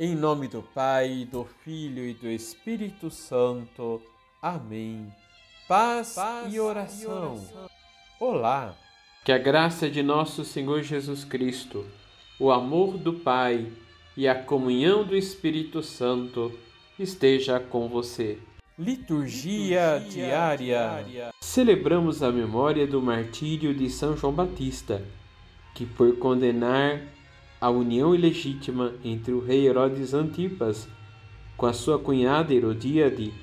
Em nome do Pai, do Filho e do Espírito Santo. Amém. Paz, Paz e, oração. e oração. Olá. Que a graça de nosso Senhor Jesus Cristo, o amor do Pai e a comunhão do Espírito Santo esteja com você. Liturgia, Liturgia diária. diária. Celebramos a memória do martírio de São João Batista, que por condenar a união ilegítima entre o rei Herodes Antipas com a sua cunhada Herodíade,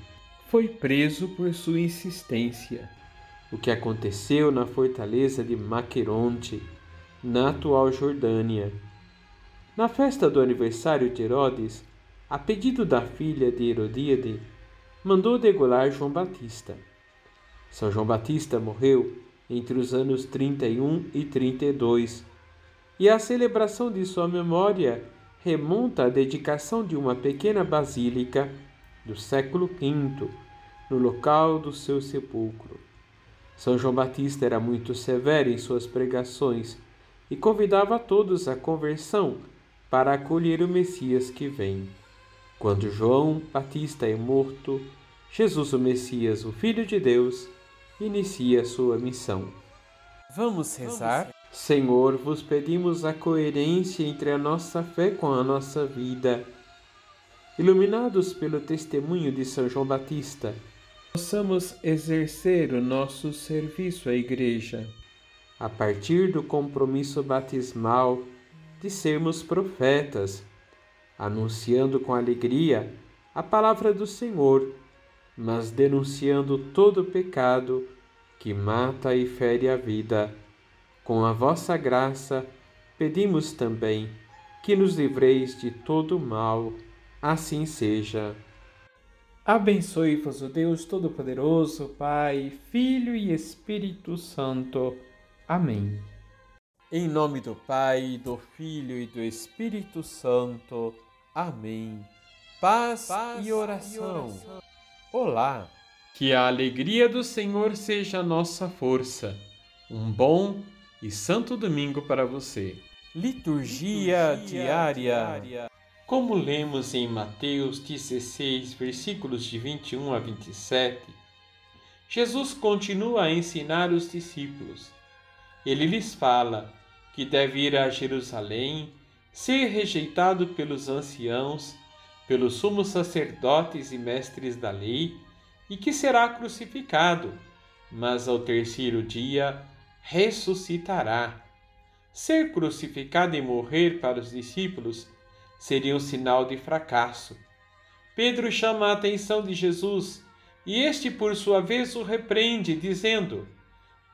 foi preso por sua insistência. O que aconteceu na fortaleza de Maqueronte, na atual Jordânia. Na festa do aniversário de Herodes, a pedido da filha de Herodíade, mandou degolar João Batista. São João Batista morreu entre os anos 31 e 32 e a celebração de sua memória remonta à dedicação de uma pequena basílica do século V, no local do seu sepulcro. São João Batista era muito severo em suas pregações e convidava todos à conversão para acolher o Messias que vem. Quando João Batista é morto, Jesus, o Messias, o Filho de Deus, inicia sua missão. Vamos rezar? Senhor, vos pedimos a coerência entre a nossa fé com a nossa vida. Iluminados pelo testemunho de São João Batista, possamos exercer o nosso serviço à Igreja, a partir do compromisso batismal de sermos profetas, anunciando com alegria a palavra do Senhor, mas denunciando todo o pecado que mata e fere a vida com a vossa graça, pedimos também que nos livreis de todo mal. Assim seja. Abençoe-vos o Deus Todo-Poderoso, Pai, Filho e Espírito Santo. Amém. Em nome do Pai, do Filho e do Espírito Santo. Amém. Paz, Paz e, oração. e oração. Olá. Que a alegria do Senhor seja a nossa força. Um bom e Santo Domingo para você. Liturgia, Liturgia diária. diária. Como lemos em Mateus 16, versículos de 21 a 27, Jesus continua a ensinar os discípulos. Ele lhes fala que deve ir a Jerusalém, ser rejeitado pelos anciãos, pelos sumos sacerdotes e mestres da lei, e que será crucificado, mas ao terceiro dia ressuscitará. Ser crucificado e morrer para os discípulos seria um sinal de fracasso. Pedro chama a atenção de Jesus e este, por sua vez, o repreende, dizendo: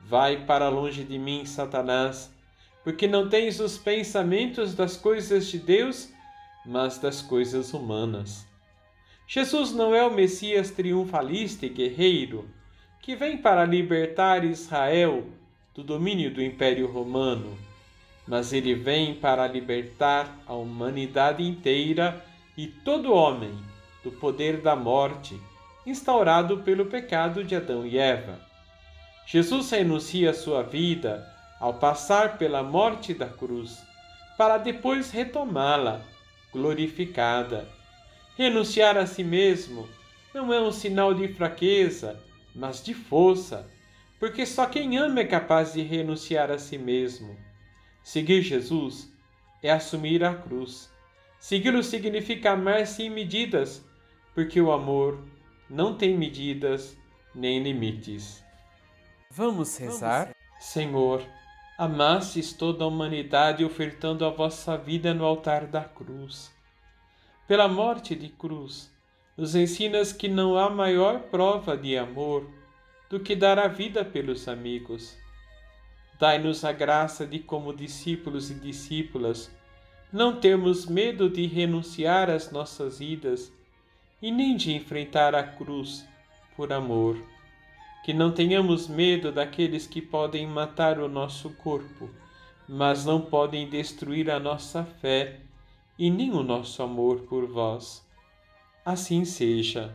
Vai para longe de mim, Satanás, porque não tens os pensamentos das coisas de Deus, mas das coisas humanas. Jesus não é o Messias triunfalista e guerreiro que vem para libertar Israel do domínio do Império Romano, mas ele vem para libertar a humanidade inteira e todo homem do poder da morte instaurado pelo pecado de Adão e Eva. Jesus renuncia sua vida ao passar pela morte da cruz, para depois retomá-la, glorificada. Renunciar a si mesmo não é um sinal de fraqueza, mas de força porque só quem ama é capaz de renunciar a si mesmo. Seguir Jesus é assumir a cruz. Segui-lo significa amar sem medidas, porque o amor não tem medidas nem limites. Vamos rezar? Senhor, amastes toda a humanidade ofertando a vossa vida no altar da cruz. Pela morte de cruz, nos ensinas que não há maior prova de amor do que dar a vida pelos amigos. Dai-nos a graça de, como discípulos e discípulas, não termos medo de renunciar às nossas vidas e nem de enfrentar a cruz por amor. Que não tenhamos medo daqueles que podem matar o nosso corpo, mas não podem destruir a nossa fé e nem o nosso amor por vós. Assim seja.